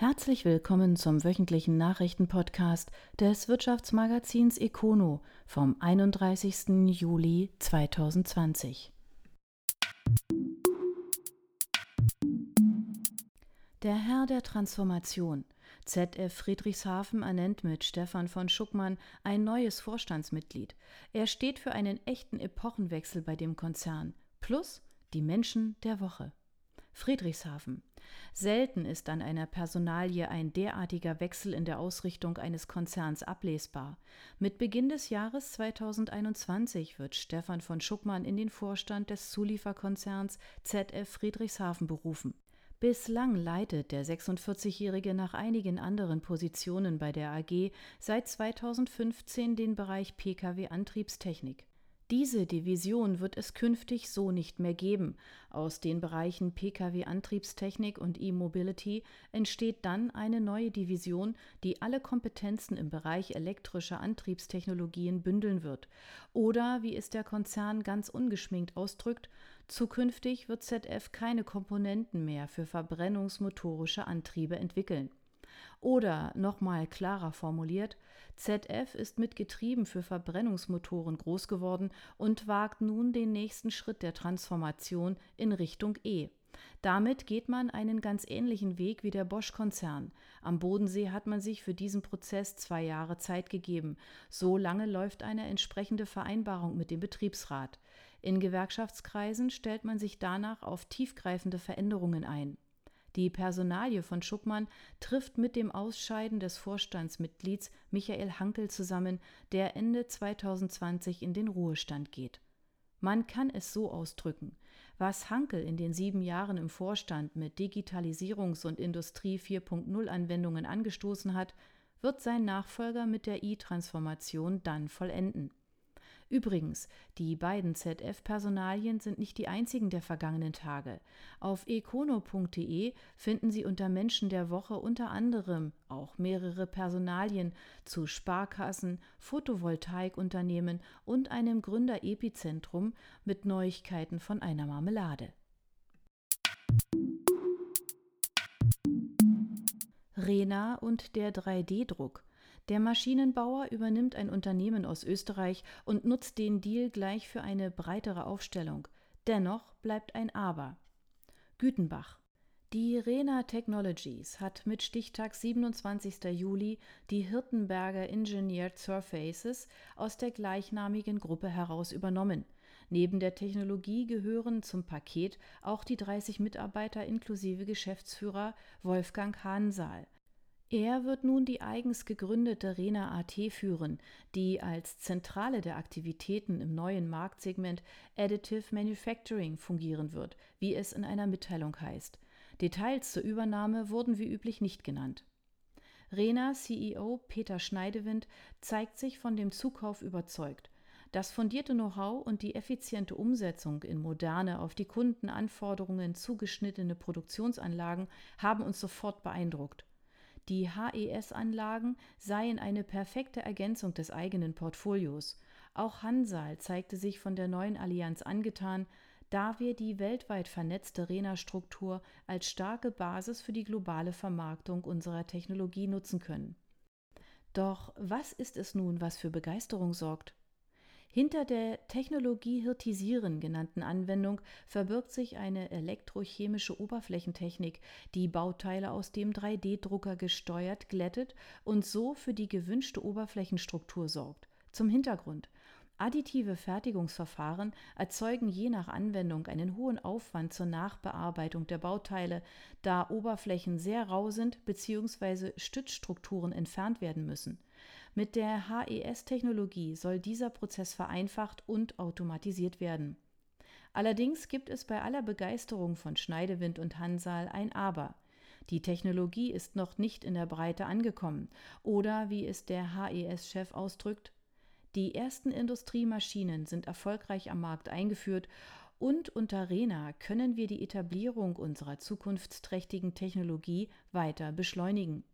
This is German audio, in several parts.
Herzlich willkommen zum wöchentlichen Nachrichtenpodcast des Wirtschaftsmagazins Econo vom 31. Juli 2020. Der Herr der Transformation, ZF Friedrichshafen ernennt mit Stefan von Schuckmann ein neues Vorstandsmitglied. Er steht für einen echten Epochenwechsel bei dem Konzern. Plus die Menschen der Woche. Friedrichshafen. Selten ist an einer Personalie ein derartiger Wechsel in der Ausrichtung eines Konzerns ablesbar. Mit Beginn des Jahres 2021 wird Stefan von Schuckmann in den Vorstand des Zulieferkonzerns ZF Friedrichshafen berufen. Bislang leitet der 46-Jährige nach einigen anderen Positionen bei der AG seit 2015 den Bereich Pkw Antriebstechnik. Diese Division wird es künftig so nicht mehr geben. Aus den Bereichen Pkw-Antriebstechnik und E-Mobility entsteht dann eine neue Division, die alle Kompetenzen im Bereich elektrischer Antriebstechnologien bündeln wird. Oder, wie es der Konzern ganz ungeschminkt ausdrückt, zukünftig wird ZF keine Komponenten mehr für verbrennungsmotorische Antriebe entwickeln. Oder nochmal klarer formuliert, ZF ist mit Getrieben für Verbrennungsmotoren groß geworden und wagt nun den nächsten Schritt der Transformation in Richtung E. Damit geht man einen ganz ähnlichen Weg wie der Bosch-Konzern. Am Bodensee hat man sich für diesen Prozess zwei Jahre Zeit gegeben. So lange läuft eine entsprechende Vereinbarung mit dem Betriebsrat. In Gewerkschaftskreisen stellt man sich danach auf tiefgreifende Veränderungen ein. Die Personalie von Schuckmann trifft mit dem Ausscheiden des Vorstandsmitglieds Michael Hankel zusammen, der Ende 2020 in den Ruhestand geht. Man kann es so ausdrücken. Was Hankel in den sieben Jahren im Vorstand mit Digitalisierungs- und Industrie 4.0 Anwendungen angestoßen hat, wird sein Nachfolger mit der I-Transformation dann vollenden. Übrigens, die beiden ZF-Personalien sind nicht die einzigen der vergangenen Tage. Auf econo.de finden Sie unter Menschen der Woche unter anderem auch mehrere Personalien zu Sparkassen, Photovoltaikunternehmen und einem Gründer-Epizentrum mit Neuigkeiten von einer Marmelade. Rena und der 3D-Druck. Der Maschinenbauer übernimmt ein Unternehmen aus Österreich und nutzt den Deal gleich für eine breitere Aufstellung. Dennoch bleibt ein Aber. Gütenbach. Die Rena Technologies hat mit Stichtag 27. Juli die Hirtenberger Engineered Surfaces aus der gleichnamigen Gruppe heraus übernommen. Neben der Technologie gehören zum Paket auch die 30 Mitarbeiter inklusive Geschäftsführer Wolfgang Hahnsaal. Er wird nun die eigens gegründete Rena AT führen, die als Zentrale der Aktivitäten im neuen Marktsegment Additive Manufacturing fungieren wird, wie es in einer Mitteilung heißt. Details zur Übernahme wurden wie üblich nicht genannt. Rena CEO Peter Schneidewind zeigt sich von dem Zukauf überzeugt. Das fundierte Know-how und die effiziente Umsetzung in moderne, auf die Kundenanforderungen zugeschnittene Produktionsanlagen haben uns sofort beeindruckt. Die HES-Anlagen seien eine perfekte Ergänzung des eigenen Portfolios. Auch Hansal zeigte sich von der neuen Allianz angetan, da wir die weltweit vernetzte RENA-Struktur als starke Basis für die globale Vermarktung unserer Technologie nutzen können. Doch was ist es nun, was für Begeisterung sorgt? Hinter der Technologie Hirtisieren genannten Anwendung verbirgt sich eine elektrochemische Oberflächentechnik, die Bauteile aus dem 3D-Drucker gesteuert, glättet und so für die gewünschte Oberflächenstruktur sorgt. Zum Hintergrund. Additive Fertigungsverfahren erzeugen je nach Anwendung einen hohen Aufwand zur Nachbearbeitung der Bauteile, da Oberflächen sehr rau sind bzw. Stützstrukturen entfernt werden müssen. Mit der HES-Technologie soll dieser Prozess vereinfacht und automatisiert werden. Allerdings gibt es bei aller Begeisterung von Schneidewind und Hansal ein Aber. Die Technologie ist noch nicht in der Breite angekommen oder, wie es der HES-Chef ausdrückt, die ersten Industriemaschinen sind erfolgreich am Markt eingeführt und unter RENA können wir die Etablierung unserer zukunftsträchtigen Technologie weiter beschleunigen.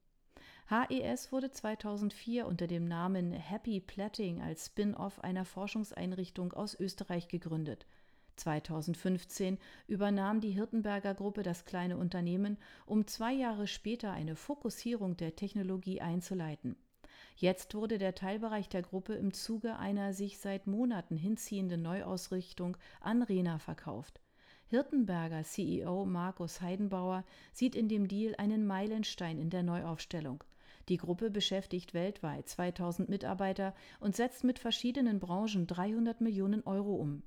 HES wurde 2004 unter dem Namen Happy Platting als Spin-off einer Forschungseinrichtung aus Österreich gegründet. 2015 übernahm die Hirtenberger Gruppe das kleine Unternehmen, um zwei Jahre später eine Fokussierung der Technologie einzuleiten. Jetzt wurde der Teilbereich der Gruppe im Zuge einer sich seit Monaten hinziehenden Neuausrichtung an Rena verkauft. Hirtenberger CEO Markus Heidenbauer sieht in dem Deal einen Meilenstein in der Neuaufstellung. Die Gruppe beschäftigt weltweit 2000 Mitarbeiter und setzt mit verschiedenen Branchen 300 Millionen Euro um.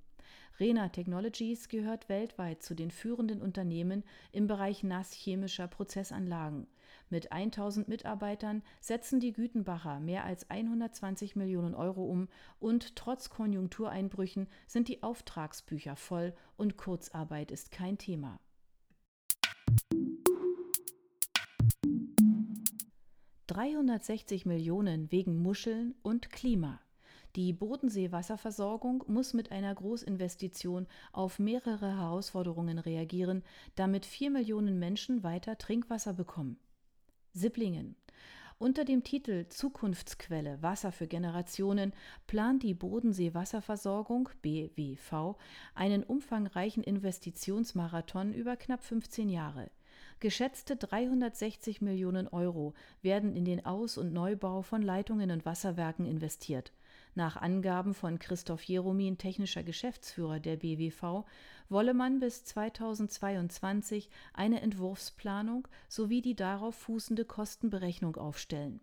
Rena Technologies gehört weltweit zu den führenden Unternehmen im Bereich nasschemischer Prozessanlagen. Mit 1000 Mitarbeitern setzen die Gütenbacher mehr als 120 Millionen Euro um und trotz Konjunktureinbrüchen sind die Auftragsbücher voll und Kurzarbeit ist kein Thema. »360 Millionen wegen Muscheln und Klima«. Die Bodenseewasserversorgung muss mit einer Großinvestition auf mehrere Herausforderungen reagieren, damit vier Millionen Menschen weiter Trinkwasser bekommen. Sipplingen. Unter dem Titel Zukunftsquelle Wasser für Generationen plant die Bodenseewasserversorgung BWV einen umfangreichen Investitionsmarathon über knapp 15 Jahre. Geschätzte 360 Millionen Euro werden in den Aus- und Neubau von Leitungen und Wasserwerken investiert. Nach Angaben von Christoph Jeromin, technischer Geschäftsführer der BWV, wolle man bis 2022 eine Entwurfsplanung sowie die darauf fußende Kostenberechnung aufstellen.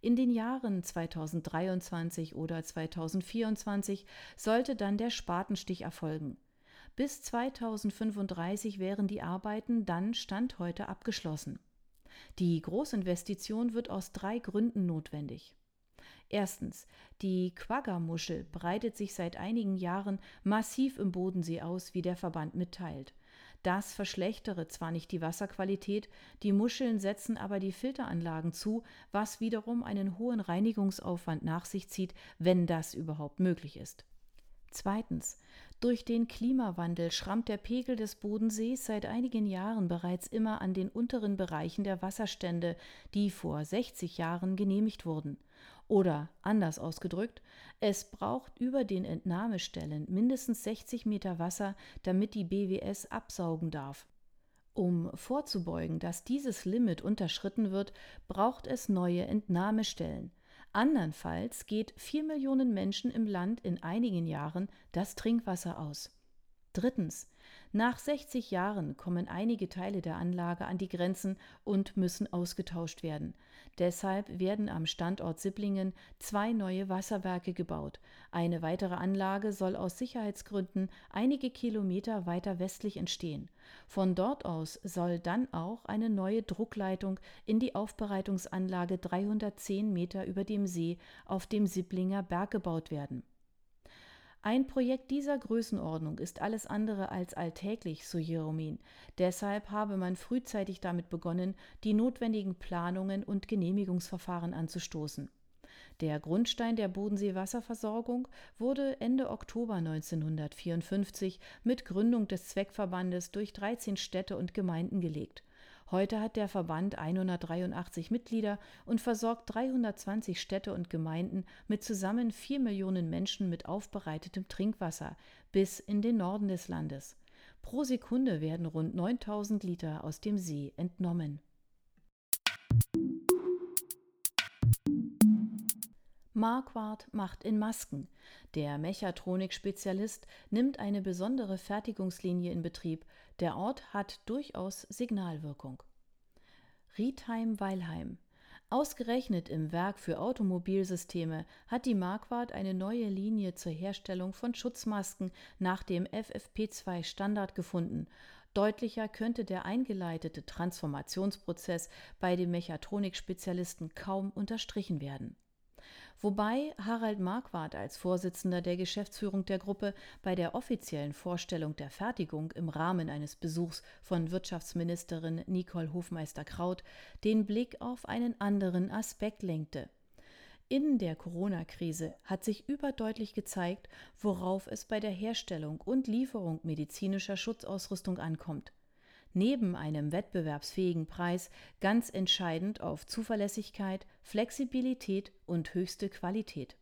In den Jahren 2023 oder 2024 sollte dann der Spatenstich erfolgen. Bis 2035 wären die Arbeiten dann Stand heute abgeschlossen. Die Großinvestition wird aus drei Gründen notwendig. Erstens, die Quagga-Muschel breitet sich seit einigen Jahren massiv im Bodensee aus, wie der Verband mitteilt. Das verschlechtere zwar nicht die Wasserqualität, die Muscheln setzen aber die Filteranlagen zu, was wiederum einen hohen Reinigungsaufwand nach sich zieht, wenn das überhaupt möglich ist. Zweitens. Durch den Klimawandel schrammt der Pegel des Bodensees seit einigen Jahren bereits immer an den unteren Bereichen der Wasserstände, die vor 60 Jahren genehmigt wurden. Oder anders ausgedrückt, es braucht über den Entnahmestellen mindestens 60 Meter Wasser, damit die BWS absaugen darf. Um vorzubeugen, dass dieses Limit unterschritten wird, braucht es neue Entnahmestellen. Andernfalls geht vier Millionen Menschen im Land in einigen Jahren das Trinkwasser aus. Drittens. Nach 60 Jahren kommen einige Teile der Anlage an die Grenzen und müssen ausgetauscht werden. Deshalb werden am Standort Sipplingen zwei neue Wasserwerke gebaut. Eine weitere Anlage soll aus Sicherheitsgründen einige Kilometer weiter westlich entstehen. Von dort aus soll dann auch eine neue Druckleitung in die Aufbereitungsanlage 310 Meter über dem See auf dem Sipplinger Berg gebaut werden. Ein Projekt dieser Größenordnung ist alles andere als alltäglich, so Jeromin. Deshalb habe man frühzeitig damit begonnen, die notwendigen Planungen und Genehmigungsverfahren anzustoßen. Der Grundstein der Bodenseewasserversorgung wurde Ende Oktober 1954 mit Gründung des Zweckverbandes durch 13 Städte und Gemeinden gelegt. Heute hat der Verband 183 Mitglieder und versorgt 320 Städte und Gemeinden mit zusammen 4 Millionen Menschen mit aufbereitetem Trinkwasser bis in den Norden des Landes. Pro Sekunde werden rund 9000 Liter aus dem See entnommen. Marquardt macht in Masken. Der Mechatronik-Spezialist nimmt eine besondere Fertigungslinie in Betrieb. Der Ort hat durchaus Signalwirkung. Riedheim-Weilheim. Ausgerechnet im Werk für Automobilsysteme hat die Marquardt eine neue Linie zur Herstellung von Schutzmasken nach dem FFP2 Standard gefunden. Deutlicher könnte der eingeleitete Transformationsprozess bei dem Mechatronik-Spezialisten kaum unterstrichen werden wobei Harald Marquardt als Vorsitzender der Geschäftsführung der Gruppe bei der offiziellen Vorstellung der Fertigung im Rahmen eines Besuchs von Wirtschaftsministerin Nicole Hofmeister-Kraut den Blick auf einen anderen Aspekt lenkte. In der Corona-Krise hat sich überdeutlich gezeigt, worauf es bei der Herstellung und Lieferung medizinischer Schutzausrüstung ankommt neben einem wettbewerbsfähigen Preis ganz entscheidend auf Zuverlässigkeit, Flexibilität und höchste Qualität.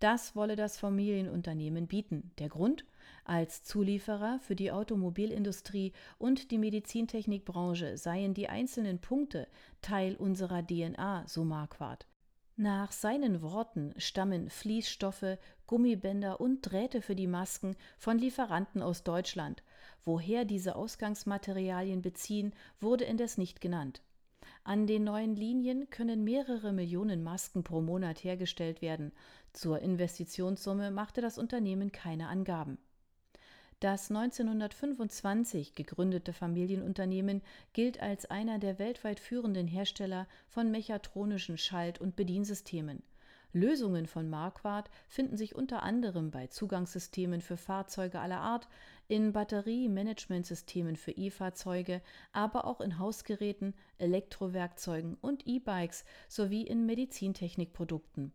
Das wolle das Familienunternehmen bieten. Der Grund? Als Zulieferer für die Automobilindustrie und die Medizintechnikbranche seien die einzelnen Punkte Teil unserer DNA, so Marquardt. Nach seinen Worten stammen Fließstoffe, Gummibänder und Drähte für die Masken von Lieferanten aus Deutschland. Woher diese Ausgangsmaterialien beziehen, wurde indes nicht genannt. An den neuen Linien können mehrere Millionen Masken pro Monat hergestellt werden. Zur Investitionssumme machte das Unternehmen keine Angaben. Das 1925 gegründete Familienunternehmen gilt als einer der weltweit führenden Hersteller von mechatronischen Schalt- und Bediensystemen. Lösungen von Marquardt finden sich unter anderem bei Zugangssystemen für Fahrzeuge aller Art, in Batteriemanagementsystemen für E-Fahrzeuge, aber auch in Hausgeräten, Elektrowerkzeugen und E-Bikes sowie in Medizintechnikprodukten.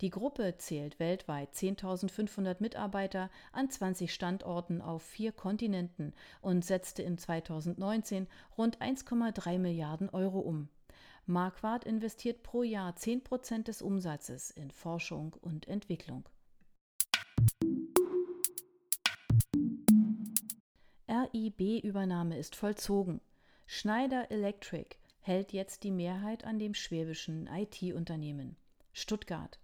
Die Gruppe zählt weltweit 10.500 Mitarbeiter an 20 Standorten auf vier Kontinenten und setzte im 2019 rund 1,3 Milliarden Euro um. Marquardt investiert pro Jahr 10 Prozent des Umsatzes in Forschung und Entwicklung. RIB-Übernahme ist vollzogen. Schneider Electric hält jetzt die Mehrheit an dem schwäbischen IT-Unternehmen. Stuttgart.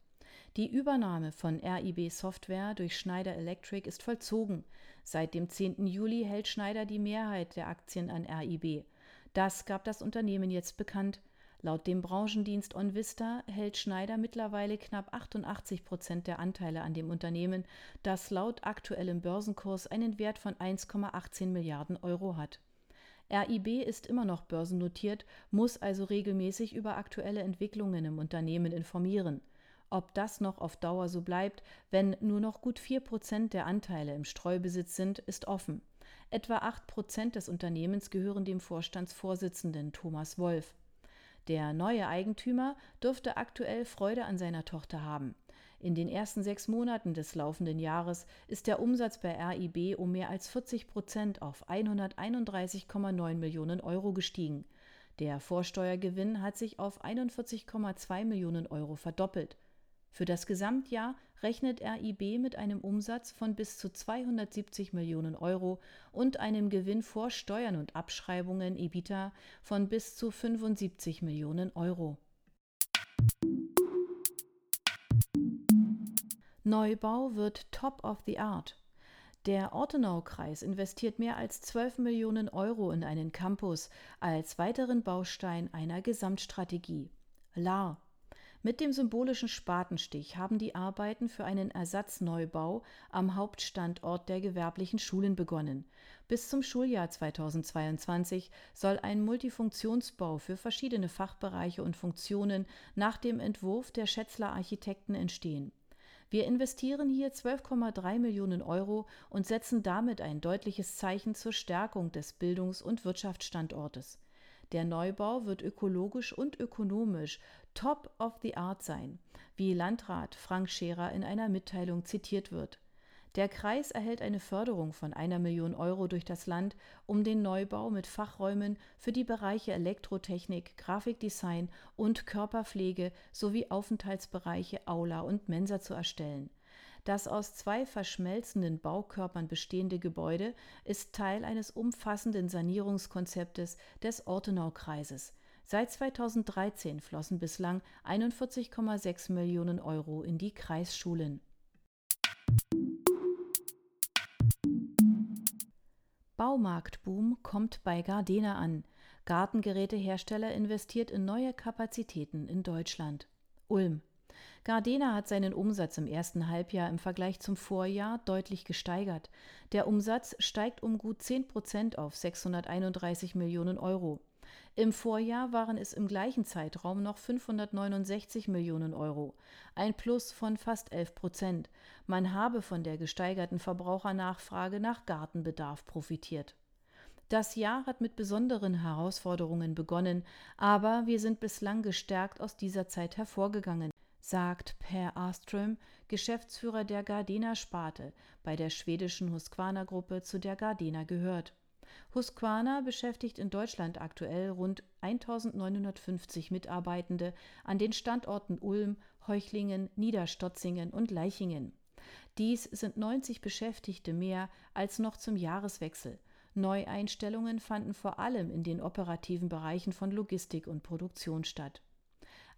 Die Übernahme von RIB Software durch Schneider Electric ist vollzogen. Seit dem 10. Juli hält Schneider die Mehrheit der Aktien an RIB. Das gab das Unternehmen jetzt bekannt. Laut dem Branchendienst OnVista hält Schneider mittlerweile knapp 88 Prozent der Anteile an dem Unternehmen, das laut aktuellem Börsenkurs einen Wert von 1,18 Milliarden Euro hat. RIB ist immer noch börsennotiert, muss also regelmäßig über aktuelle Entwicklungen im Unternehmen informieren. Ob das noch auf Dauer so bleibt, wenn nur noch gut 4 Prozent der Anteile im Streubesitz sind, ist offen. Etwa 8 Prozent des Unternehmens gehören dem Vorstandsvorsitzenden Thomas Wolf. Der neue Eigentümer dürfte aktuell Freude an seiner Tochter haben. In den ersten sechs Monaten des laufenden Jahres ist der Umsatz bei RIB um mehr als 40 Prozent auf 131,9 Millionen Euro gestiegen. Der Vorsteuergewinn hat sich auf 41,2 Millionen Euro verdoppelt. Für das Gesamtjahr rechnet RIB mit einem Umsatz von bis zu 270 Millionen Euro und einem Gewinn vor Steuern und Abschreibungen EBITDA von bis zu 75 Millionen Euro. Neubau wird Top of the Art. Der Ortenau-Kreis investiert mehr als 12 Millionen Euro in einen Campus als weiteren Baustein einer Gesamtstrategie. LAR mit dem symbolischen Spatenstich haben die Arbeiten für einen Ersatzneubau am Hauptstandort der gewerblichen Schulen begonnen. Bis zum Schuljahr 2022 soll ein Multifunktionsbau für verschiedene Fachbereiche und Funktionen nach dem Entwurf der Schätzler Architekten entstehen. Wir investieren hier 12,3 Millionen Euro und setzen damit ein deutliches Zeichen zur Stärkung des Bildungs- und Wirtschaftsstandortes. Der Neubau wird ökologisch und ökonomisch top of the art sein, wie Landrat Frank Scherer in einer Mitteilung zitiert wird. Der Kreis erhält eine Förderung von einer Million Euro durch das Land, um den Neubau mit Fachräumen für die Bereiche Elektrotechnik, Grafikdesign und Körperpflege sowie Aufenthaltsbereiche Aula und Mensa zu erstellen. Das aus zwei verschmelzenden Baukörpern bestehende Gebäude ist Teil eines umfassenden Sanierungskonzeptes des Ortenaukreises. Seit 2013 flossen bislang 41,6 Millionen Euro in die Kreisschulen. Baumarktboom kommt bei Gardena an. Gartengerätehersteller investiert in neue Kapazitäten in Deutschland. Ulm. Gardena hat seinen Umsatz im ersten Halbjahr im Vergleich zum Vorjahr deutlich gesteigert. Der Umsatz steigt um gut 10 Prozent auf 631 Millionen Euro. Im Vorjahr waren es im gleichen Zeitraum noch 569 Millionen Euro, ein Plus von fast 11 Prozent. Man habe von der gesteigerten Verbrauchernachfrage nach Gartenbedarf profitiert. Das Jahr hat mit besonderen Herausforderungen begonnen, aber wir sind bislang gestärkt aus dieser Zeit hervorgegangen sagt Per Aström, Geschäftsführer der Gardena-Sparte bei der schwedischen Husqvarna-Gruppe, zu der Gardena gehört. Husqvarna beschäftigt in Deutschland aktuell rund 1950 Mitarbeitende an den Standorten Ulm, Heuchlingen, Niederstotzingen und Leichingen. Dies sind 90 Beschäftigte mehr als noch zum Jahreswechsel. Neueinstellungen fanden vor allem in den operativen Bereichen von Logistik und Produktion statt.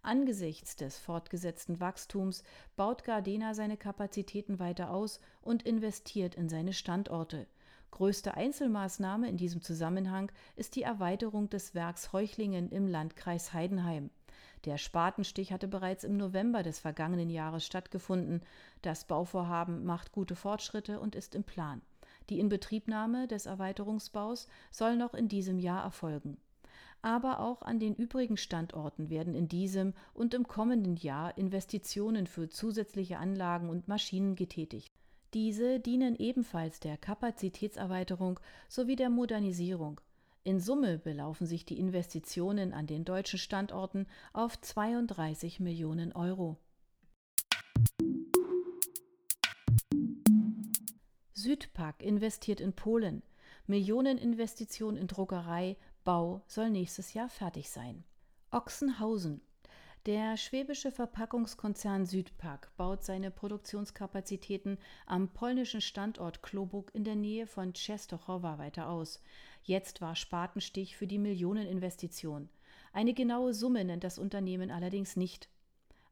Angesichts des fortgesetzten Wachstums baut Gardena seine Kapazitäten weiter aus und investiert in seine Standorte. Größte Einzelmaßnahme in diesem Zusammenhang ist die Erweiterung des Werks Heuchlingen im Landkreis Heidenheim. Der Spatenstich hatte bereits im November des vergangenen Jahres stattgefunden. Das Bauvorhaben macht gute Fortschritte und ist im Plan. Die Inbetriebnahme des Erweiterungsbaus soll noch in diesem Jahr erfolgen. Aber auch an den übrigen Standorten werden in diesem und im kommenden Jahr Investitionen für zusätzliche Anlagen und Maschinen getätigt. Diese dienen ebenfalls der Kapazitätserweiterung sowie der Modernisierung. In Summe belaufen sich die Investitionen an den deutschen Standorten auf 32 Millionen Euro. Südpack investiert in Polen. Millioneninvestition in Druckerei, Bau soll nächstes Jahr fertig sein. Ochsenhausen. Der schwäbische Verpackungskonzern Südpack baut seine Produktionskapazitäten am polnischen Standort Klobuk in der Nähe von Częstochowa weiter aus. Jetzt war Spatenstich für die Millioneninvestition. Eine genaue Summe nennt das Unternehmen allerdings nicht.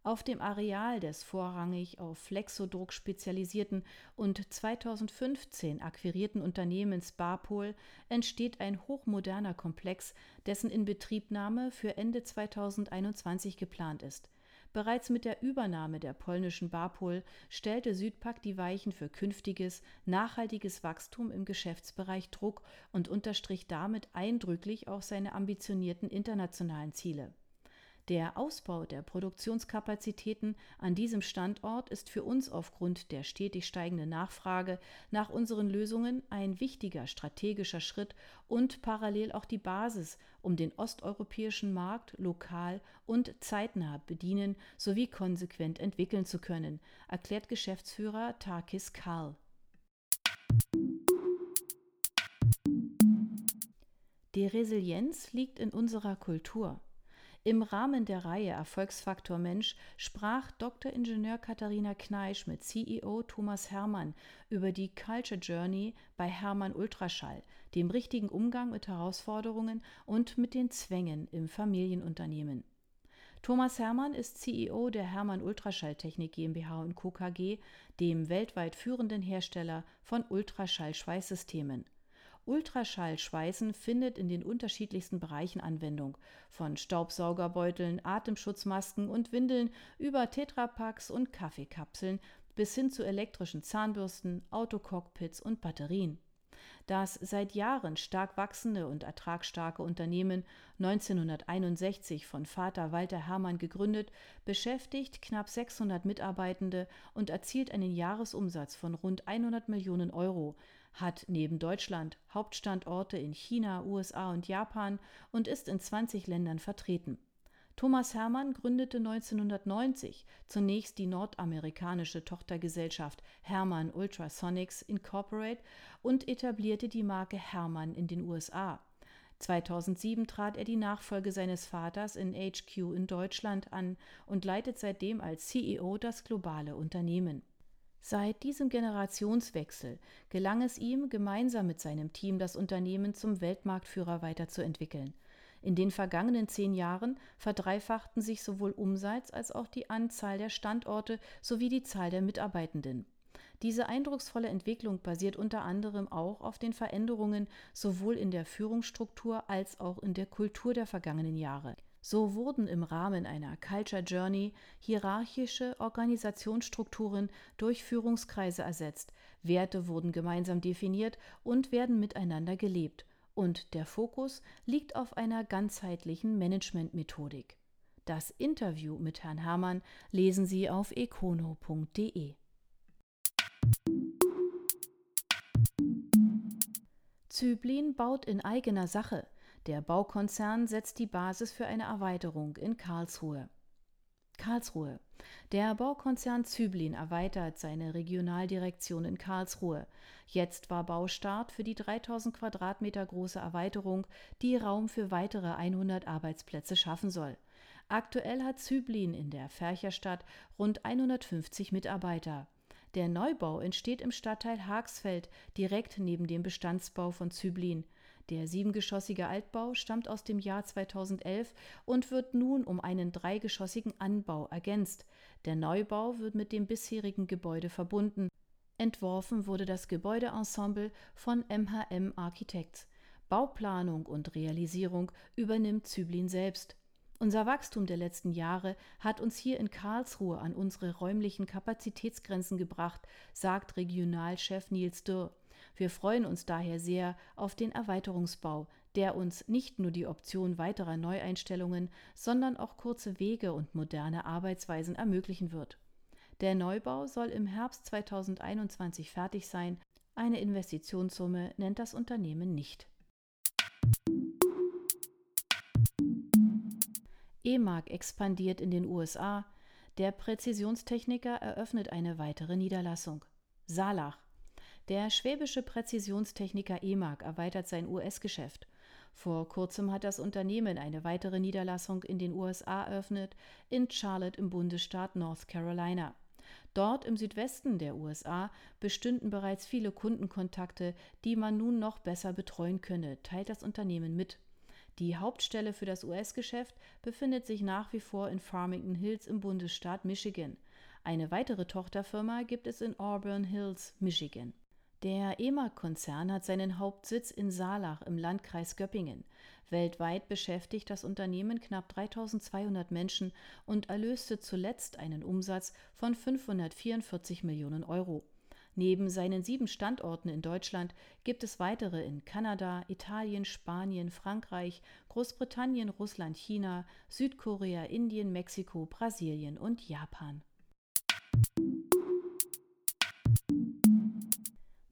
Auf dem Areal des vorrangig auf Flexodruck spezialisierten und 2015 akquirierten Unternehmens Barpol entsteht ein hochmoderner Komplex, dessen Inbetriebnahme für Ende 2021 geplant ist. Bereits mit der Übernahme der polnischen Barpol stellte Südpack die Weichen für künftiges, nachhaltiges Wachstum im Geschäftsbereich Druck und unterstrich damit eindrücklich auch seine ambitionierten internationalen Ziele. Der Ausbau der Produktionskapazitäten an diesem Standort ist für uns aufgrund der stetig steigenden Nachfrage nach unseren Lösungen ein wichtiger strategischer Schritt und parallel auch die Basis, um den osteuropäischen Markt lokal und zeitnah bedienen sowie konsequent entwickeln zu können, erklärt Geschäftsführer Takis Karl. Die Resilienz liegt in unserer Kultur. Im Rahmen der Reihe Erfolgsfaktor Mensch sprach Dr. Ingenieur Katharina Kneisch mit CEO Thomas Hermann über die Culture Journey bei Hermann Ultraschall, dem richtigen Umgang mit Herausforderungen und mit den Zwängen im Familienunternehmen. Thomas Hermann ist CEO der Hermann Ultraschalltechnik GmbH und Co. KG, dem weltweit führenden Hersteller von Ultraschallschweißsystemen. Ultraschallschweißen findet in den unterschiedlichsten Bereichen Anwendung, von Staubsaugerbeuteln, Atemschutzmasken und Windeln über Tetrapacks und Kaffeekapseln bis hin zu elektrischen Zahnbürsten, Autocockpits und Batterien. Das seit Jahren stark wachsende und ertragsstarke Unternehmen, 1961 von Vater Walter Hermann gegründet, beschäftigt knapp 600 Mitarbeitende und erzielt einen Jahresumsatz von rund 100 Millionen Euro, hat neben Deutschland Hauptstandorte in China, USA und Japan und ist in 20 Ländern vertreten. Thomas Hermann gründete 1990 zunächst die nordamerikanische Tochtergesellschaft Hermann Ultrasonics Incorporate und etablierte die Marke Hermann in den USA. 2007 trat er die Nachfolge seines Vaters in HQ in Deutschland an und leitet seitdem als CEO das globale Unternehmen. Seit diesem Generationswechsel gelang es ihm, gemeinsam mit seinem Team das Unternehmen zum Weltmarktführer weiterzuentwickeln. In den vergangenen zehn Jahren verdreifachten sich sowohl Umsatz als auch die Anzahl der Standorte sowie die Zahl der Mitarbeitenden. Diese eindrucksvolle Entwicklung basiert unter anderem auch auf den Veränderungen sowohl in der Führungsstruktur als auch in der Kultur der vergangenen Jahre. So wurden im Rahmen einer Culture Journey hierarchische Organisationsstrukturen durch Führungskreise ersetzt, Werte wurden gemeinsam definiert und werden miteinander gelebt, und der Fokus liegt auf einer ganzheitlichen Managementmethodik. Das Interview mit Herrn Hermann lesen Sie auf econo.de. Zyblin baut in eigener Sache – der Baukonzern setzt die Basis für eine Erweiterung in Karlsruhe. Karlsruhe. Der Baukonzern Züblin erweitert seine Regionaldirektion in Karlsruhe. Jetzt war Baustart für die 3000 Quadratmeter große Erweiterung, die Raum für weitere 100 Arbeitsplätze schaffen soll. Aktuell hat Züblin in der Fercherstadt rund 150 Mitarbeiter. Der Neubau entsteht im Stadtteil Haagsfeld, direkt neben dem Bestandsbau von Züblin. Der siebengeschossige Altbau stammt aus dem Jahr 2011 und wird nun um einen dreigeschossigen Anbau ergänzt. Der Neubau wird mit dem bisherigen Gebäude verbunden. Entworfen wurde das Gebäudeensemble von MHM Architects. Bauplanung und Realisierung übernimmt Züblin selbst. Unser Wachstum der letzten Jahre hat uns hier in Karlsruhe an unsere räumlichen Kapazitätsgrenzen gebracht, sagt Regionalchef Nils Dürr. Wir freuen uns daher sehr auf den Erweiterungsbau, der uns nicht nur die Option weiterer Neueinstellungen, sondern auch kurze Wege und moderne Arbeitsweisen ermöglichen wird. Der Neubau soll im Herbst 2021 fertig sein. Eine Investitionssumme nennt das Unternehmen nicht. E-Mark expandiert in den USA. Der Präzisionstechniker eröffnet eine weitere Niederlassung. Salach. Der schwäbische Präzisionstechniker E-Mark erweitert sein US-Geschäft. Vor kurzem hat das Unternehmen eine weitere Niederlassung in den USA eröffnet, in Charlotte im Bundesstaat North Carolina. Dort im Südwesten der USA bestünden bereits viele Kundenkontakte, die man nun noch besser betreuen könne, teilt das Unternehmen mit. Die Hauptstelle für das US-Geschäft befindet sich nach wie vor in Farmington Hills im Bundesstaat Michigan. Eine weitere Tochterfirma gibt es in Auburn Hills, Michigan. Der EMAG-Konzern hat seinen Hauptsitz in Saalach im Landkreis Göppingen. Weltweit beschäftigt das Unternehmen knapp 3200 Menschen und erlöste zuletzt einen Umsatz von 544 Millionen Euro. Neben seinen sieben Standorten in Deutschland gibt es weitere in Kanada, Italien, Spanien, Frankreich, Großbritannien, Russland, China, Südkorea, Indien, Mexiko, Brasilien und Japan.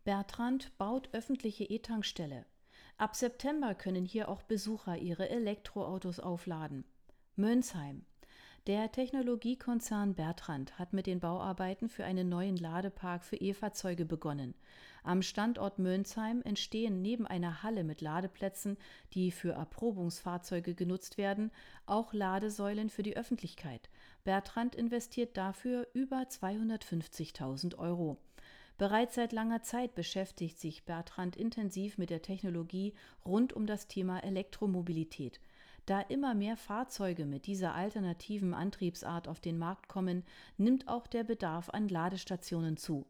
Bertrand baut öffentliche E-Tankstelle. Ab September können hier auch Besucher ihre Elektroautos aufladen. Mönsheim. Der Technologiekonzern Bertrand hat mit den Bauarbeiten für einen neuen Ladepark für E-Fahrzeuge begonnen. Am Standort Mönsheim entstehen neben einer Halle mit Ladeplätzen, die für Erprobungsfahrzeuge genutzt werden, auch Ladesäulen für die Öffentlichkeit. Bertrand investiert dafür über 250.000 Euro. Bereits seit langer Zeit beschäftigt sich Bertrand intensiv mit der Technologie rund um das Thema Elektromobilität. Da immer mehr Fahrzeuge mit dieser alternativen Antriebsart auf den Markt kommen, nimmt auch der Bedarf an Ladestationen zu.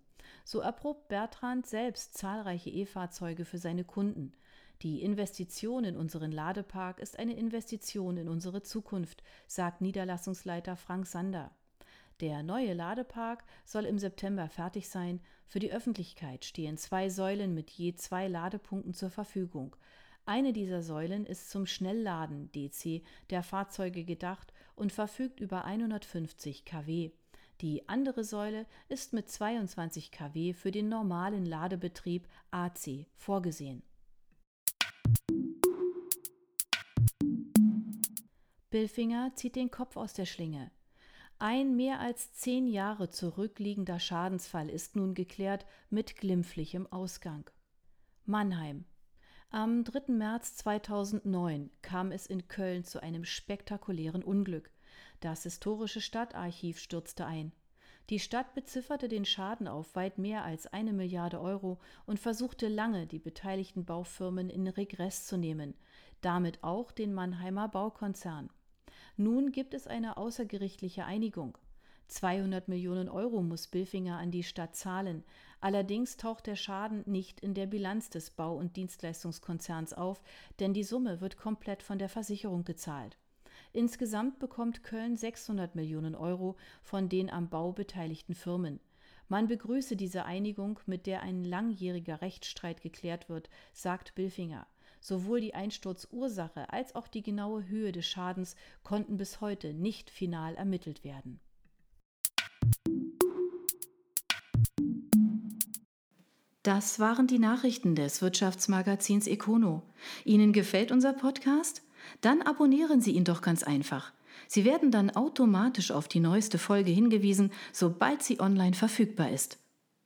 So erprobt Bertrand selbst zahlreiche E-Fahrzeuge für seine Kunden. Die Investition in unseren Ladepark ist eine Investition in unsere Zukunft, sagt Niederlassungsleiter Frank Sander. Der neue Ladepark soll im September fertig sein. Für die Öffentlichkeit stehen zwei Säulen mit je zwei Ladepunkten zur Verfügung. Eine dieser Säulen ist zum Schnellladen DC der Fahrzeuge gedacht und verfügt über 150 kW. Die andere Säule ist mit 22 kW für den normalen Ladebetrieb AC vorgesehen. Billfinger zieht den Kopf aus der Schlinge. Ein mehr als zehn Jahre zurückliegender Schadensfall ist nun geklärt mit glimpflichem Ausgang. Mannheim am 3. März 2009 kam es in Köln zu einem spektakulären Unglück. Das historische Stadtarchiv stürzte ein. Die Stadt bezifferte den Schaden auf weit mehr als eine Milliarde Euro und versuchte lange, die beteiligten Baufirmen in Regress zu nehmen, damit auch den Mannheimer Baukonzern. Nun gibt es eine außergerichtliche Einigung. 200 Millionen Euro muss Bilfinger an die Stadt zahlen. Allerdings taucht der Schaden nicht in der Bilanz des Bau- und Dienstleistungskonzerns auf, denn die Summe wird komplett von der Versicherung gezahlt. Insgesamt bekommt Köln 600 Millionen Euro von den am Bau beteiligten Firmen. Man begrüße diese Einigung, mit der ein langjähriger Rechtsstreit geklärt wird, sagt Bilfinger. Sowohl die Einsturzursache als auch die genaue Höhe des Schadens konnten bis heute nicht final ermittelt werden. Das waren die Nachrichten des Wirtschaftsmagazins Econo. Ihnen gefällt unser Podcast? Dann abonnieren Sie ihn doch ganz einfach. Sie werden dann automatisch auf die neueste Folge hingewiesen, sobald sie online verfügbar ist.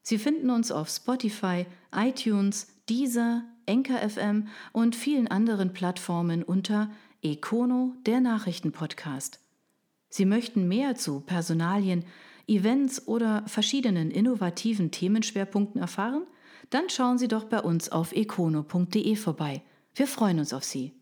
Sie finden uns auf Spotify, iTunes, Deezer, Enker FM und vielen anderen Plattformen unter Econo, der Nachrichtenpodcast. Sie möchten mehr zu Personalien, Events oder verschiedenen innovativen Themenschwerpunkten erfahren? Dann schauen Sie doch bei uns auf econo.de vorbei. Wir freuen uns auf Sie.